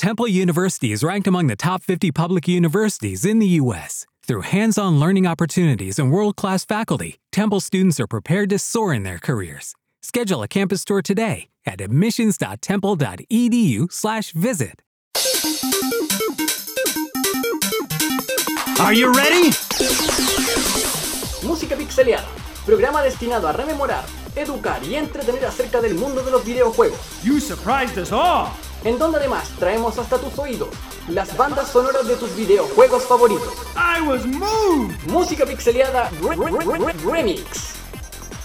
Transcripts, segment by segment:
Temple University is ranked among the top 50 public universities in the U.S. Through hands on learning opportunities and world class faculty, Temple students are prepared to soar in their careers. Schedule a campus tour today at admissions.temple.edu/slash visit. Are you ready? Música Pixeleada, programa destinado a rememorar, educar y entretener acerca del mundo de los videojuegos. You surprised us all. En donde además traemos hasta tus oídos las bandas sonoras de tus videojuegos favoritos. I was moved. Música Pixeleada Re- Re- Re- Re- Remix.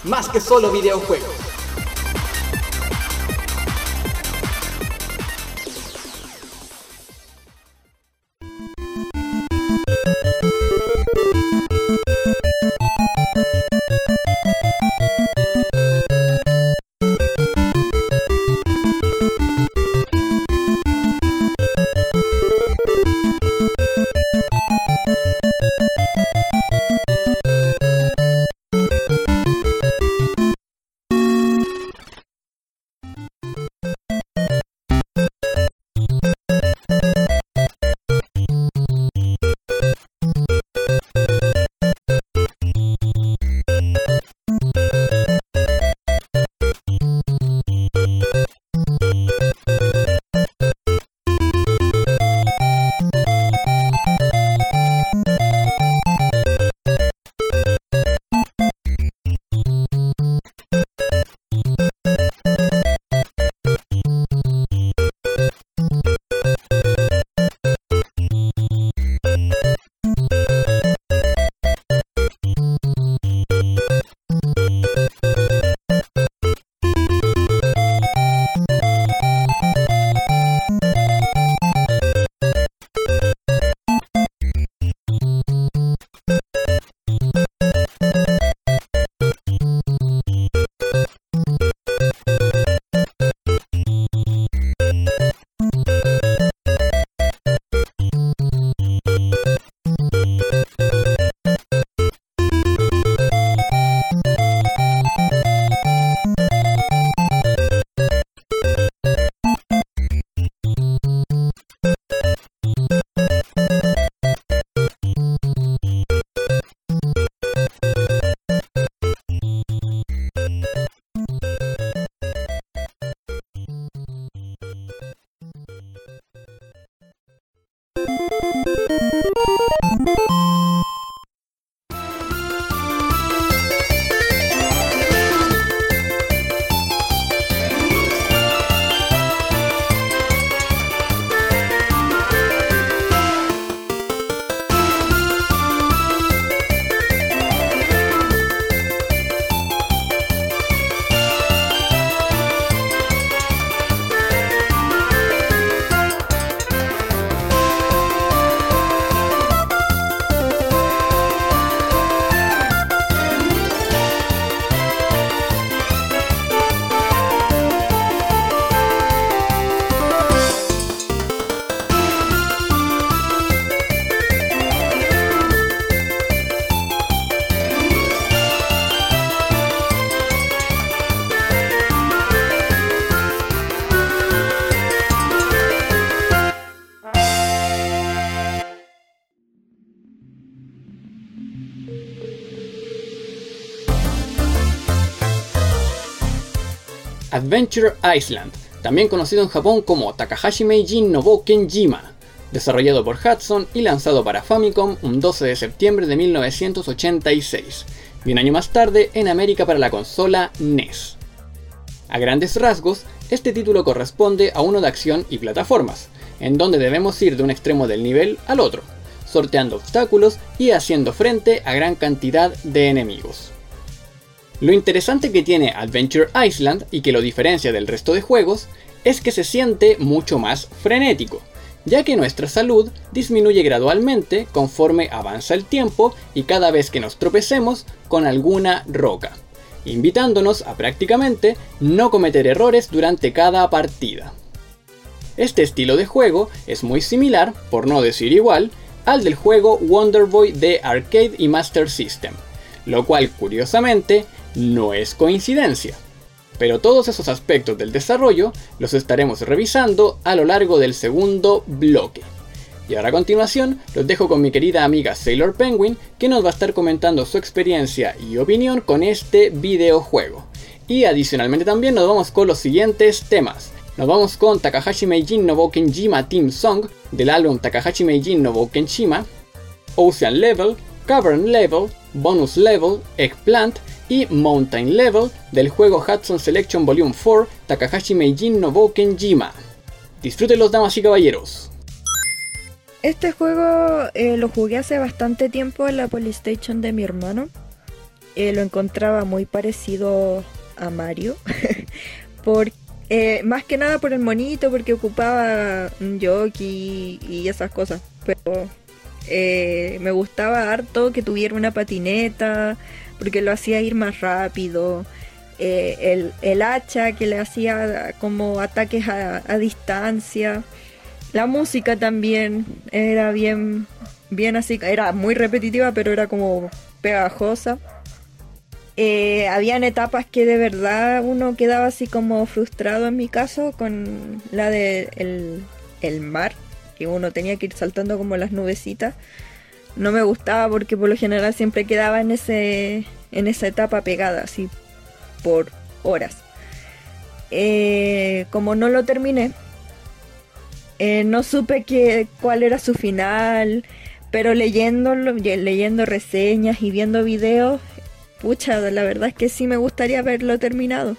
Más que solo videojuegos. Adventure Island, también conocido en Japón como Takahashi Meijin Nobo Kenjima, desarrollado por Hudson y lanzado para Famicom un 12 de septiembre de 1986, y un año más tarde en América para la consola NES. A grandes rasgos, este título corresponde a uno de acción y plataformas, en donde debemos ir de un extremo del nivel al otro, sorteando obstáculos y haciendo frente a gran cantidad de enemigos. Lo interesante que tiene Adventure Island y que lo diferencia del resto de juegos es que se siente mucho más frenético, ya que nuestra salud disminuye gradualmente conforme avanza el tiempo y cada vez que nos tropecemos con alguna roca, invitándonos a prácticamente no cometer errores durante cada partida. Este estilo de juego es muy similar, por no decir igual, al del juego Wonder Boy de Arcade y Master System, lo cual curiosamente no es coincidencia. Pero todos esos aspectos del desarrollo los estaremos revisando a lo largo del segundo bloque. Y ahora a continuación los dejo con mi querida amiga Sailor Penguin que nos va a estar comentando su experiencia y opinión con este videojuego. Y adicionalmente también nos vamos con los siguientes temas. Nos vamos con Takahashi Meijin no Bokenjima Team Song del álbum Takahashi Meijin no Bokenshima, Ocean Level, Cavern Level, Bonus Level, Eggplant y Mountain Level del juego Hudson Selection Volume 4 Takahashi Meijin no Bokenjima. Disfruten damas y caballeros. Este juego eh, lo jugué hace bastante tiempo en la Polystation de mi hermano. Eh, lo encontraba muy parecido a Mario. por, eh, más que nada por el monito, porque ocupaba un jockey y esas cosas. Pero me gustaba harto que tuviera una patineta, porque lo hacía ir más rápido. El, el, hacha que le hacía como ataques a, a distancia. La música también era bien, bien así, era muy repetitiva, pero era como pegajosa. Eh, habían etapas que de verdad uno quedaba así como frustrado en mi caso con la de el, mar, que uno tenía que ir saltando como las nubecitas. No me gustaba porque por lo general siempre quedaba en ese en esa etapa pegada así por horas. Eh, como no lo terminé, eh, no supe que, cuál era su final, pero leyendo, leyendo reseñas y viendo videos, pucha, la verdad es que sí me gustaría verlo terminado.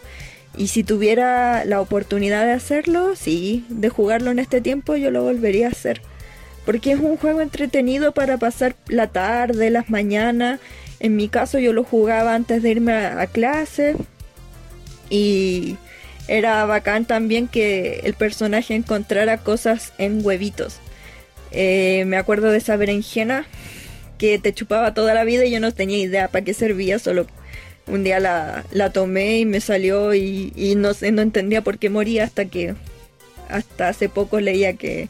Y si tuviera la oportunidad de hacerlo, sí, de jugarlo en este tiempo, yo lo volvería a hacer. Porque es un juego entretenido para pasar la tarde, las mañanas. En mi caso yo lo jugaba antes de irme a, clase. Y era bacán también que el personaje encontrara cosas en huevitos. Eh, me acuerdo de esa berenjena que te chupaba toda la vida y yo no tenía idea para qué servía, solo un día la, tomé y me salió y, no, no entendía por qué moría hasta que hasta hace poco leía que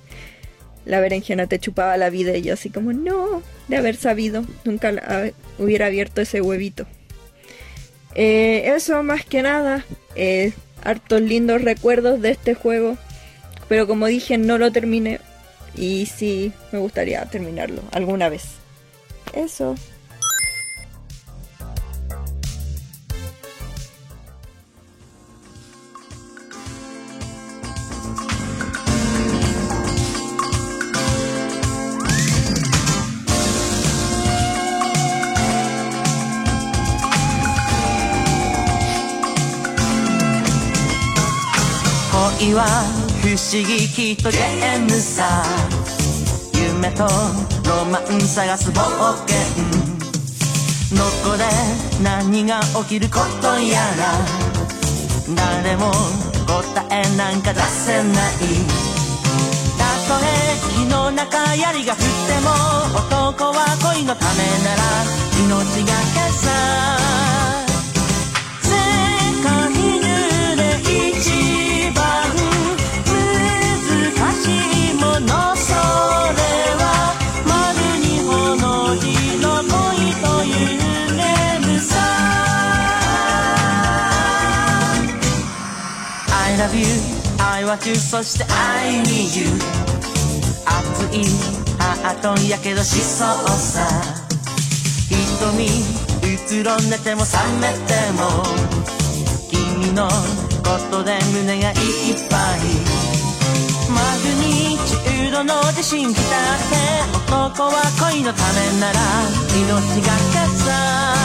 la berenjena te chupaba la vida y yo así como no, de haber sabido, nunca hubiera abierto ese huevito. Eh, eso más que nada, eh, hartos lindos recuerdos de este juego. Pero como dije, no lo terminé. Y sí, me gustaría terminarlo alguna vez. Eso. は不思議きっとゲームさ。夢とロマン探す冒険どこで何が起きることやら。誰も答えなんか出せない。たとえ火の中槍が降っても男は恋のためなら命がけさ。は中そして I need you 熱いハートやけどしそうさ。瞳うつろんでても覚めても。君のことで胸がいっぱい。マグニチュードの地震来たって。男は恋のためなら命がけさ。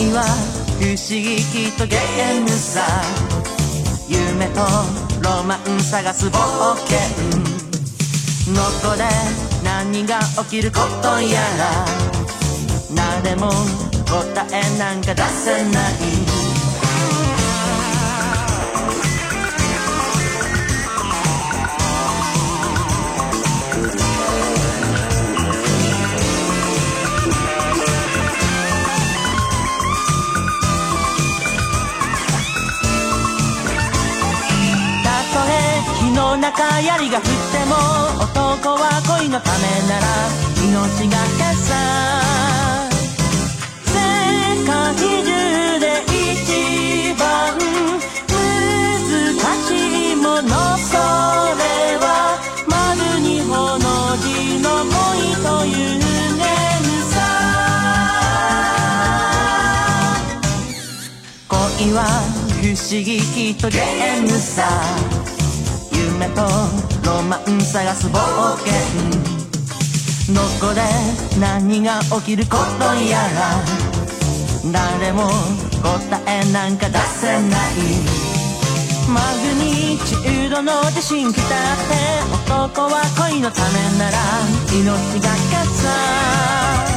不思議きっとゲームさ。夢とロマン探す冒険どこで何が起きることやら。誰も答えなんか出せない。中槍が降っても男は恋のためなら命がけさ世界中で一番難しいものそれは丸にほの字の恋というねんさ。恋は不思議きっとゲームさ。夢とロマン探す冒険どこで何が起きることやら。誰も答えなんか出せないマグニチュードの地震来たって。男は恋のためなら命がけさ。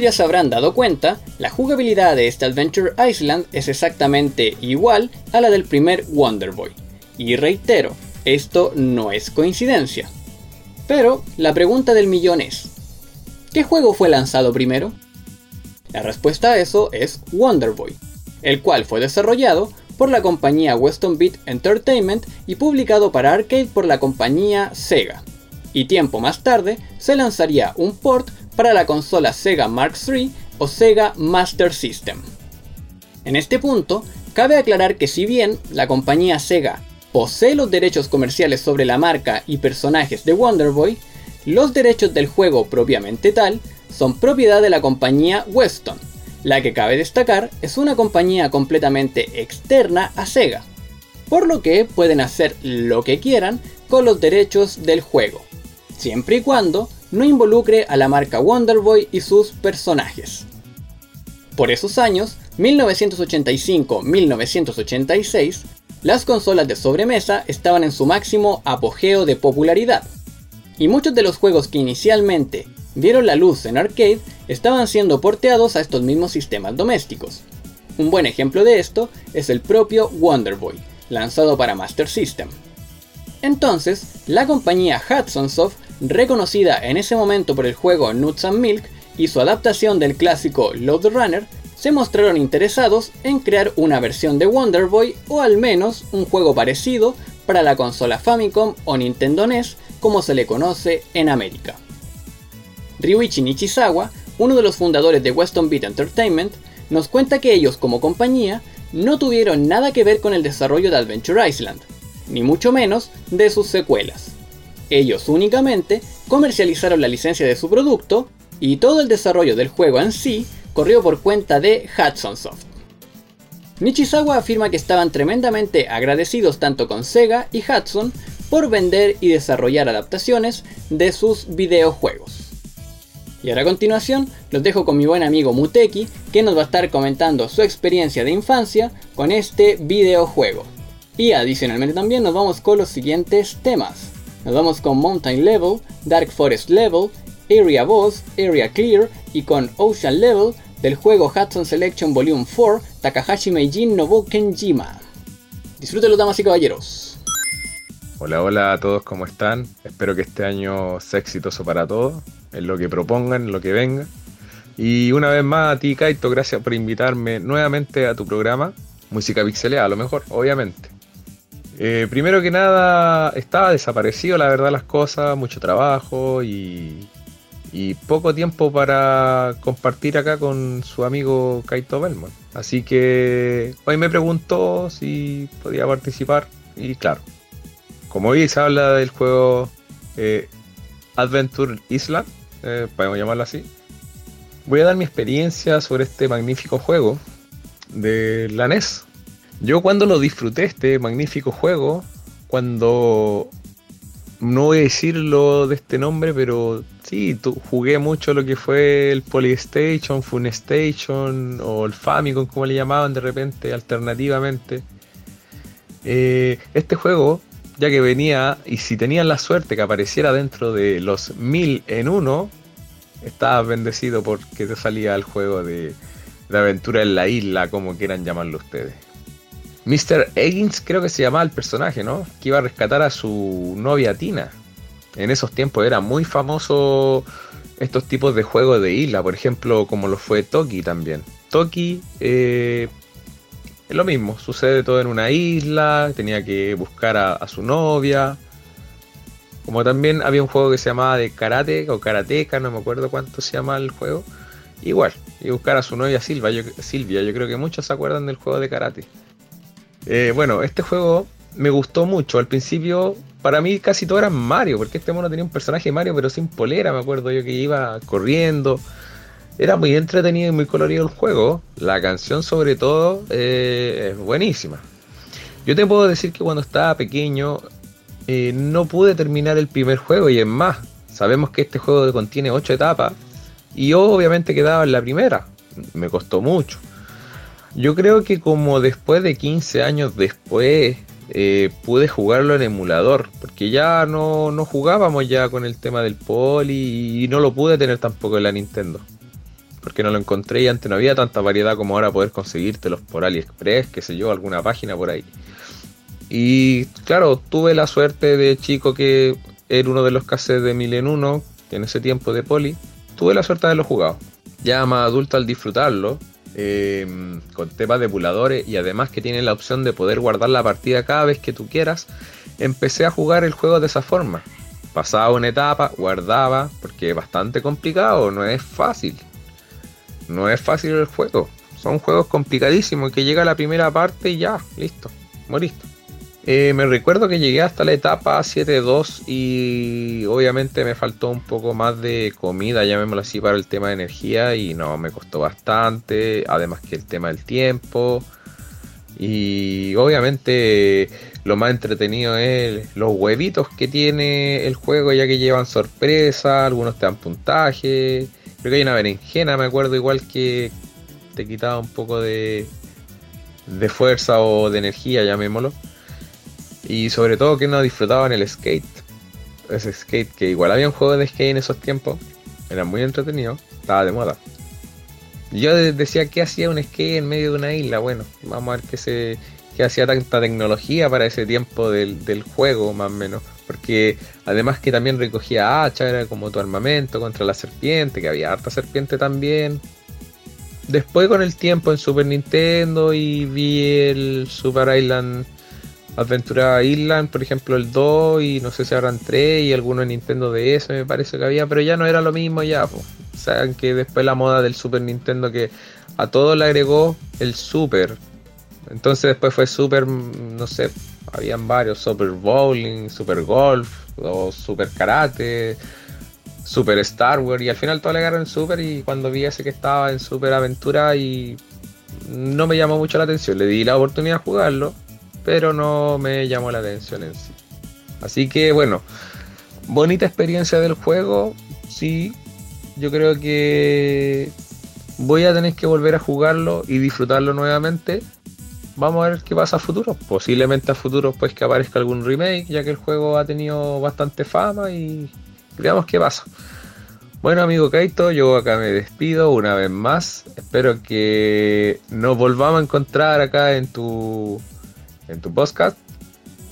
Ya se habrán dado cuenta, la jugabilidad de este Adventure Island es exactamente igual a la del primer Wonder Boy. Y reitero, esto no es coincidencia. Pero la pregunta del millón es, ¿qué juego fue lanzado primero? La respuesta a eso es Wonder Boy, el cual fue desarrollado por la compañía Weston Beat Entertainment y publicado para arcade por la compañía Sega. Y tiempo más tarde se lanzaría un port para la consola Sega Mark III o Sega Master System. En este punto, cabe aclarar que si bien la compañía Sega posee los derechos comerciales sobre la marca y personajes de Wonder Boy, los derechos del juego propiamente tal son propiedad de la compañía Weston, la que cabe destacar es una compañía completamente externa a Sega, por lo que pueden hacer lo que quieran con los derechos del juego, siempre y cuando no involucre a la marca Wonder Boy y sus personajes. Por esos años, 1985-1986, las consolas de sobremesa estaban en su máximo apogeo de popularidad, y muchos de los juegos que inicialmente vieron la luz en arcade estaban siendo porteados a estos mismos sistemas domésticos. Un buen ejemplo de esto es el propio Wonder Boy, lanzado para Master System. Entonces, la compañía Hudson Soft, reconocida en ese momento por el juego Nuts and Milk y su adaptación del clásico Load Runner, se mostraron interesados en crear una versión de Wonder Boy o al menos un juego parecido para la consola Famicom o Nintendo NES como se le conoce en América. Ryuichi Nishizawa, uno de los fundadores de Weston Beat Entertainment, nos cuenta que ellos como compañía no tuvieron nada que ver con el desarrollo de Adventure Island, ni mucho menos de sus secuelas. Ellos únicamente comercializaron la licencia de su producto y todo el desarrollo del juego en sí corrió por cuenta de Hudson Soft. Nishizawa afirma que estaban tremendamente agradecidos tanto con Sega y Hudson por vender y desarrollar adaptaciones de sus videojuegos. Y ahora a continuación los dejo con mi buen amigo Muteki, que nos va a estar comentando su experiencia de infancia con este videojuego. Y adicionalmente también nos vamos con los siguientes temas. Nos vamos con Mountain Level, Dark Forest Level, Area Boss, Area Clear y con Ocean Level del juego Hudson Selection Volume 4 Takahashi Meijin Nobu Kenjima. Disfrútenlo damas y caballeros. Hola, hola a todos, ¿cómo están? Espero que este año sea exitoso para todos, en lo que propongan, lo que venga. Y una vez más a ti, Kaito, gracias por invitarme nuevamente a tu programa, Música Pixelada, a lo mejor, obviamente. Eh, primero que nada, estaba desaparecido, la verdad, las cosas, mucho trabajo y, y poco tiempo para compartir acá con su amigo Kaito Belmont. Así que hoy me preguntó si podía participar y claro, como hoy se habla del juego eh, Adventure Island, eh, podemos llamarlo así, voy a dar mi experiencia sobre este magnífico juego de la NES. Yo cuando lo disfruté este magnífico juego, cuando no voy a decirlo de este nombre, pero sí, jugué mucho lo que fue el Polystation, Funestation o el Famicom, como le llamaban de repente, alternativamente. Eh, este juego, ya que venía, y si tenían la suerte que apareciera dentro de los mil en uno, estabas bendecido porque te salía el juego de, de aventura en la isla, como quieran llamarlo ustedes. Mr. Eggins creo que se llamaba el personaje, ¿no? Que iba a rescatar a su novia Tina. En esos tiempos era muy famoso estos tipos de juegos de isla, por ejemplo, como lo fue Toki también. Toki eh, es lo mismo, sucede todo en una isla, tenía que buscar a, su novia. Como también había un juego que se llamaba de karate o karateca, no me acuerdo cuánto se llama el juego. Igual, y buscar a su novia Silvia yo, Silvia, yo creo que muchos se acuerdan del juego de karate. Eh, bueno, este juego me gustó mucho. Al principio, para mí casi todo era Mario, porque este mono tenía un personaje Mario, pero sin polera, me acuerdo yo que iba corriendo. Era muy entretenido y muy colorido el juego. La canción, sobre todo, eh, es buenísima. Yo te puedo decir que cuando estaba pequeño eh, no pude terminar el primer juego, y es más, sabemos que este juego contiene 8 etapas, y yo obviamente quedaba en la primera. Me costó mucho. Yo creo que como después de 15 años después eh, pude jugarlo en emulador, porque ya no, jugábamos ya con el tema del poli y no lo pude tener tampoco en la Nintendo. porque no lo encontré y antes no había tanta variedad como ahora poder conseguírtelos por AliExpress, qué sé yo, alguna página por ahí. Y claro, tuve la suerte de chico que era uno de los cassettes de Mil en Uno, en ese tiempo de Poli. Tuve la suerte de haberlo jugado. Ya más adulto al disfrutarlo, em, con temas de emuladores y además que tiene la opción de poder guardar la partida cada vez que tú quieras, empecé a jugar el juego de esa forma. Pasaba una etapa, guardaba, porque es bastante complicado, no es fácil. No es fácil el juego. Son juegos complicadísimos que llega la primera parte y ya, listo, moriste. Eh, me recuerdo que llegué hasta la etapa 7.2 y obviamente me faltó un poco más de comida, llamémoslo así, para el tema de energía y no, me costó bastante, además que el tema del tiempo. Y obviamente lo más entretenido es los huevitos que tiene el juego, ya que llevan sorpresa, algunos te dan puntaje. Creo que hay una berenjena, me acuerdo, igual que te quitaba un poco de, de fuerza o de energía, llamémoslo. Y sobre todo que no disfrutaban el skate. Ese skate que igual había un juego de skate en esos tiempos. Era muy entretenido. Estaba de moda. Yo decía que hacía un skate en medio de una isla. Bueno, vamos a ver qué se qué hacía tanta tecnología para ese tiempo del, del, juego, más o menos. Porque además que también recogía hacha, era como tu armamento contra la serpiente, que había harta serpiente también. Después con el tiempo en Super Nintendo y vi el Super Island Adventura Island, por ejemplo, el 2 y no sé si habrán 3 y alguno en Nintendo DS me parece que había, pero ya no era lo mismo ya. O sea, que después la moda del Super Nintendo que a todo le agregó el Super. Entonces después fue Super, no sé, habían varios, Super Bowling, Super Golf, o Super Karate, Super Star Wars y al final todo le agarró en Super y cuando vi ese que estaba en Super Aventura y no me llamó mucho la atención, le di la oportunidad de jugarlo pero no me llamó la atención en sí. Así que bueno, bonita experiencia del juego, sí, yo creo que voy a tener que volver a jugarlo y disfrutarlo nuevamente. Vamos a ver qué pasa a futuro. Posiblemente a futuro pues que aparezca algún remake, ya que el juego ha tenido bastante fama y veamos qué pasa. Bueno amigo Kaito, yo acá me despido una vez más. Espero que nos volvamos a encontrar acá en tu en tu podcast.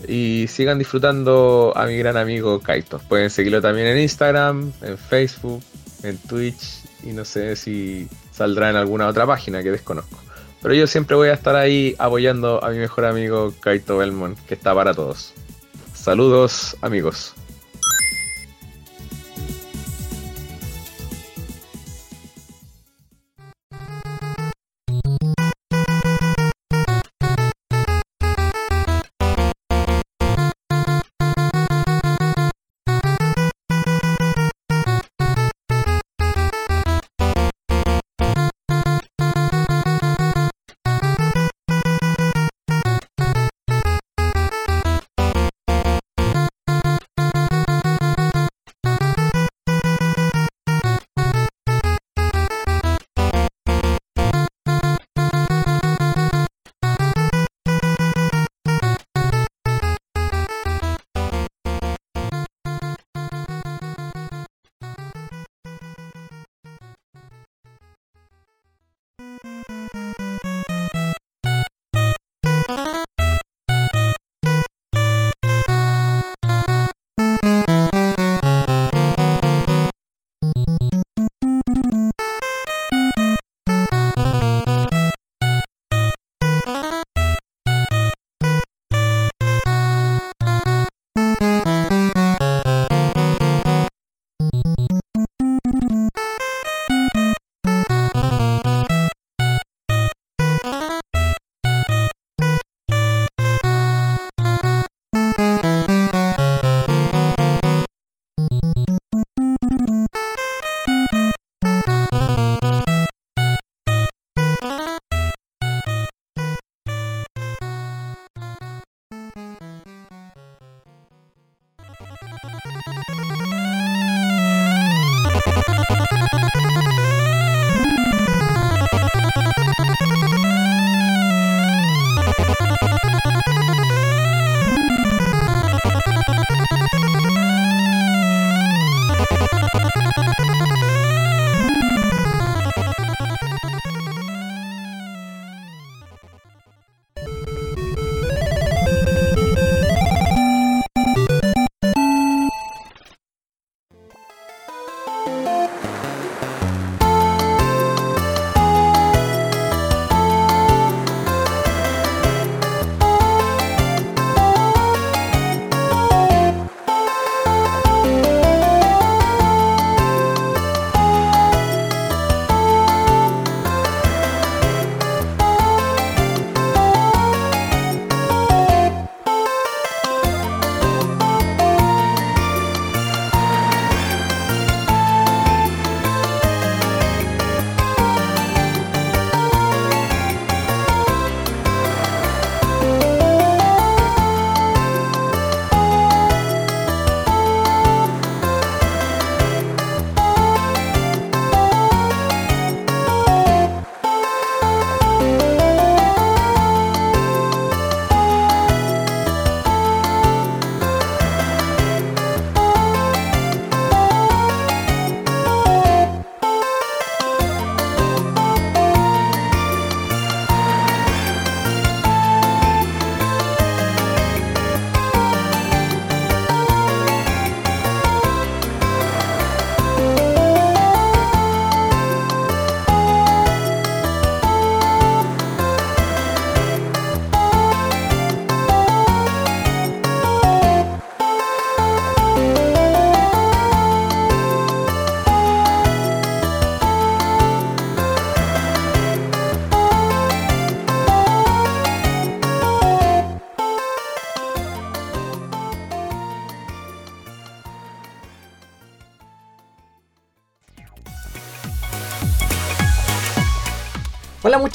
Y sigan disfrutando a mi gran amigo Kaito. Pueden seguirlo también en Instagram, en Facebook, en Twitch y no sé si saldrá en alguna otra página que desconozco. Pero yo siempre voy a estar ahí apoyando a mi mejor amigo Kaito Belmont, que está para todos. Saludos amigos.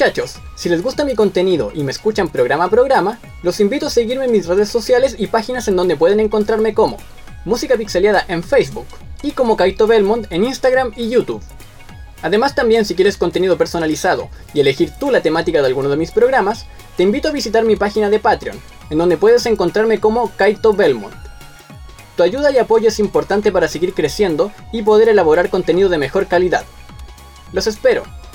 Muchachos, si les gusta mi contenido y me escuchan programa a programa, los invito a seguirme en mis redes sociales y páginas en donde pueden encontrarme como Música Pixeleada en Facebook y como Kaito Belmont en Instagram y YouTube. Además también si quieres contenido personalizado y elegir tú la temática de alguno de mis programas, te invito a visitar mi página de Patreon, en donde puedes encontrarme como Kaito Belmont. Tu ayuda y apoyo es importante para seguir creciendo y poder elaborar contenido de mejor calidad. Los espero,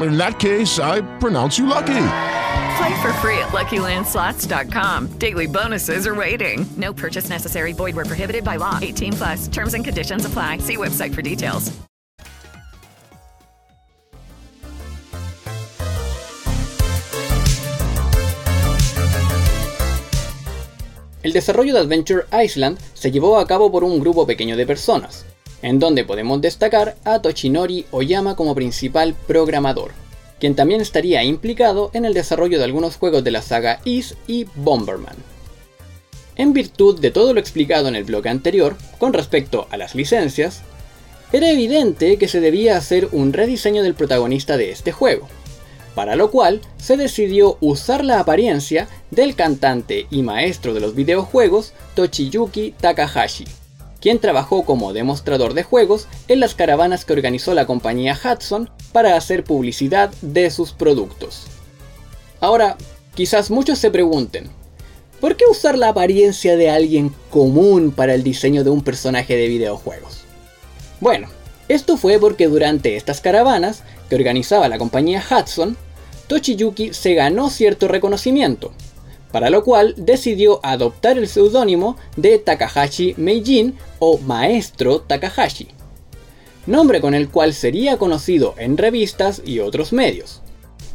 in that case, I pronounce you lucky. Play for free at LuckyLandSlots.com. Daily bonuses are waiting. No purchase necessary. Void were prohibited by law. 18 plus. Terms and conditions apply. See website for details. El desarrollo de Adventure Island se llevó a cabo por un grupo pequeño de personas, en donde podemos destacar a Toshinori Oyama como principal programador, quien también estaría implicado en el desarrollo de algunos juegos de la saga Is y Bomberman. En virtud de todo lo explicado en el bloque anterior, con respecto a las licencias, era evidente que se debía hacer un rediseño del protagonista de este juego, para lo cual se decidió usar la apariencia del cantante y maestro de los videojuegos Tochiyuki Takahashi, quien trabajó como demostrador de juegos en las caravanas que organizó la compañía Hudson para hacer publicidad de sus productos. Ahora, quizás muchos se pregunten, ¿por qué usar la apariencia de alguien común para el diseño de un personaje de videojuegos? Bueno, esto fue porque durante estas caravanas que organizaba la compañía Hudson, Tochiyuki se ganó cierto reconocimiento, para lo cual decidió adoptar el seudónimo de Takahashi Meijin o Maestro Takahashi, nombre con el cual sería conocido en revistas y otros medios.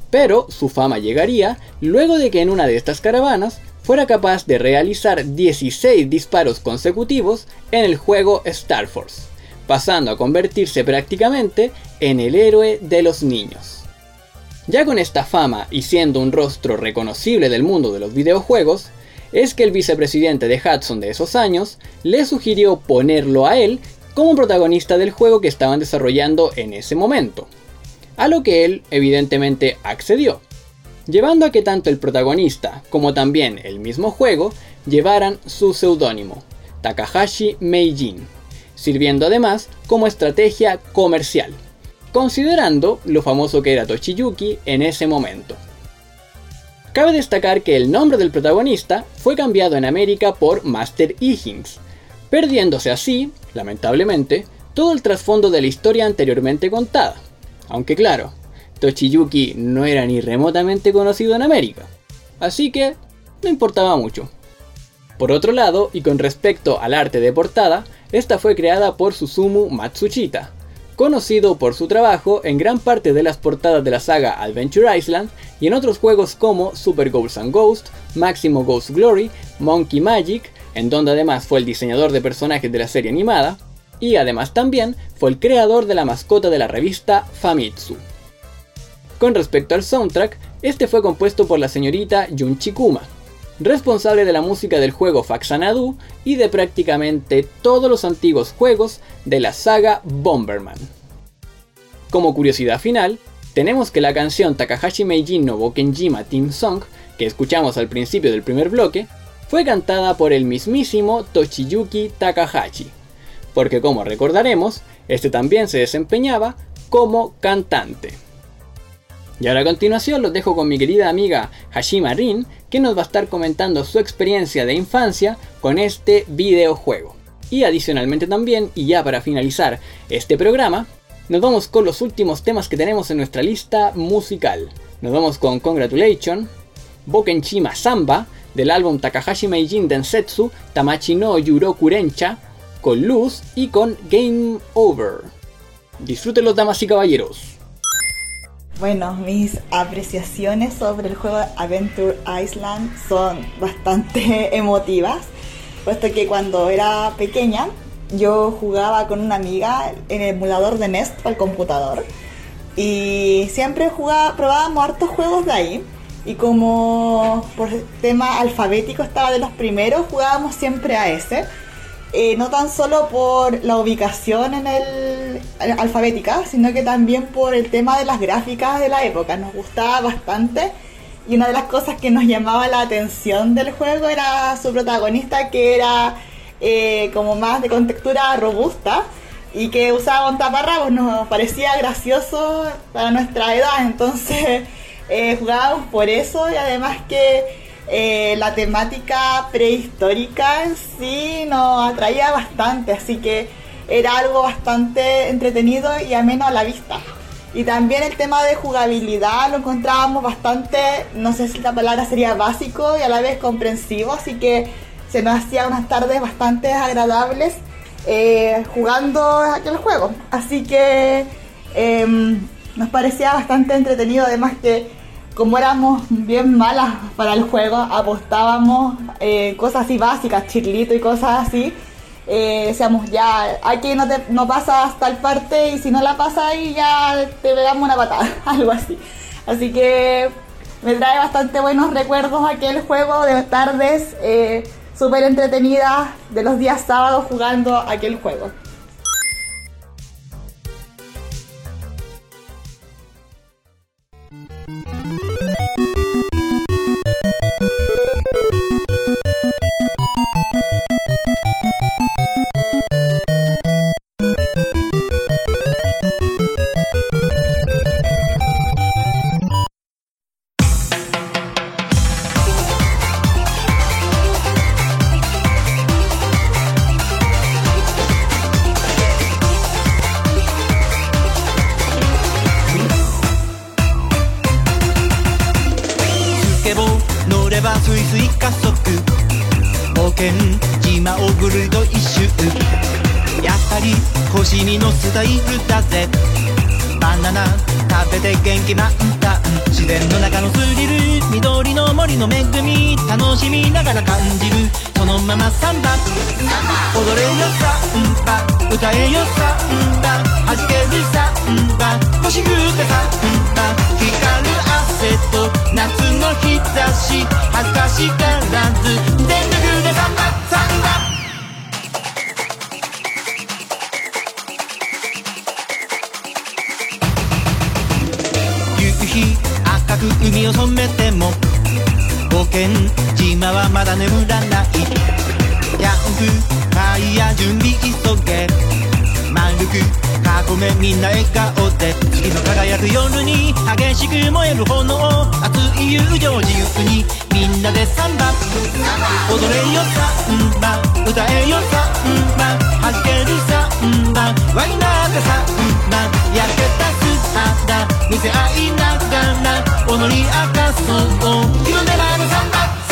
Pero su fama llegaría luego de que en una de estas caravanas fuera capaz de realizar 16 disparos consecutivos en el juego Star Force, pasando a convertirse prácticamente en el héroe de los niños. Ya con esta fama y siendo un rostro reconocible del mundo de los videojuegos, es que el vicepresidente de Hudson de esos años le sugirió ponerlo a él como protagonista del juego que estaban desarrollando en ese momento, a lo que él evidentemente accedió, llevando a que tanto el protagonista como también el mismo juego llevaran su seudónimo, Takahashi Meijin, sirviendo además como estrategia comercial considerando lo famoso que era Toshiyuki en ese momento. Cabe destacar que el nombre del protagonista fue cambiado en América por Master Higgins, perdiéndose así, lamentablemente, todo el trasfondo de la historia anteriormente contada. Aunque claro, Toshiyuki no era ni remotamente conocido en América, así que no importaba mucho. Por otro lado, y con respecto al arte de portada, esta fue creada por Susumu Matsushita, conocido por su trabajo en gran parte de las portadas de la saga Adventure Island y en otros juegos como Super Ghosts and Ghost, Maximo Ghost Glory, Monkey Magic, en donde además fue el diseñador de personajes de la serie animada, y además también fue el creador de la mascota de la revista Famitsu. Con respecto al soundtrack, este fue compuesto por la señorita Junchi Kuma, responsable de la música del juego Faxanadu y de prácticamente todos los antiguos juegos de la saga Bomberman. Como curiosidad final, tenemos que la canción Takahashi Meijin no Bokenjima Team Song, que escuchamos al principio del primer bloque, fue cantada por el mismísimo Toshiyuki Takahashi, porque como recordaremos, este también se desempeñaba como cantante. Y ahora a continuación los dejo con mi querida amiga Hashima Rin, que nos va a estar comentando su experiencia de infancia con este videojuego. Y adicionalmente también, y ya para finalizar este programa, nos vamos con los últimos temas que tenemos en nuestra lista musical. Nos vamos con Congratulation, Bokenchima Samba, del álbum Takahashi Meijin Densetsu, Tamachi no Yuroku Rencha, con Luz y con Game Over. Disfrútenlos damas y caballeros. Bueno, mis apreciaciones sobre el juego Adventure Island son bastante emotivas, puesto que cuando era pequeña yo jugaba con una amiga en el emulador de Nest el computador y siempre jugaba, probábamos hartos juegos de ahí y como por tema alfabético estaba de los primeros, jugábamos siempre a ese. Eh, no tan solo por la ubicación en el, alfabética, sino que también por el tema de las gráficas de la época. Nos gustaba bastante y una de las cosas que nos llamaba la atención del juego era su protagonista que era eh, como más de contextura robusta y que usaba un taparrabos. Nos parecía gracioso para nuestra edad, entonces eh, jugábamos por eso y además que eh, la temática prehistórica en sí nos atraía bastante, así que era algo bastante entretenido y ameno a la vista. Y también el tema de jugabilidad lo encontrábamos bastante, no sé si la palabra sería básico y a la vez comprensivo, así que se nos hacía unas tardes bastante agradables eh, jugando aquel juego. Así que em, nos parecía bastante entretenido, además que como éramos bien malas para el juego, apostábamos eh, cosas así básicas, chirlito y cosas así. Eh, decíamos, ya, aquí no, te, no pasas tal parte y si no la pasas ahí ya te pegamos una patada, algo así. Así que me trae bastante buenos recuerdos aquel juego de tardes eh, súper entretenidas de los días sábados jugando aquel juego. ままサンバ踊れよサンバ歌えよサンバ弾けるサンバ腰振ってサンバ光る汗と夏の日差し恥ずかしがらず全力でサンバサンバ夕日赤く海を染めても冒険島はまだ眠らない。ヤングファイヤー準備急げ。丸く囲めみんな笑顔で。月の輝く夜に激しく燃える炎。熱い友情自由にみんなでサンバ。踊れよサンバ。歌えよサンバ。弾けるサンバ。ワイナーでサンバ。焼けた姿見せ合いながら。踊り明かそう。夢なるサンバサンバ。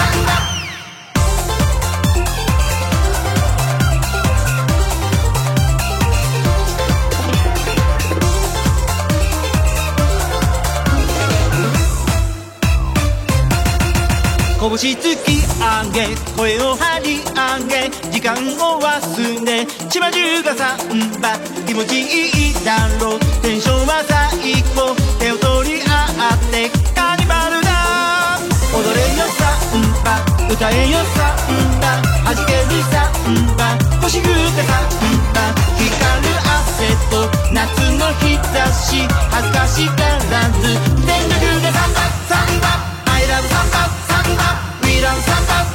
拳突き上げ声を張り上げ時間を忘れ島中がサンバ気持ちいいだろうテンションは最高手を取り合ってカーニバルだ。踊れよサンバ歌えよサンバ弾けるサンバ腰振ってサンバ光る汗と夏の日差し恥ずかしがらず全力でサンバサンバ I love サンバ 위랑 산다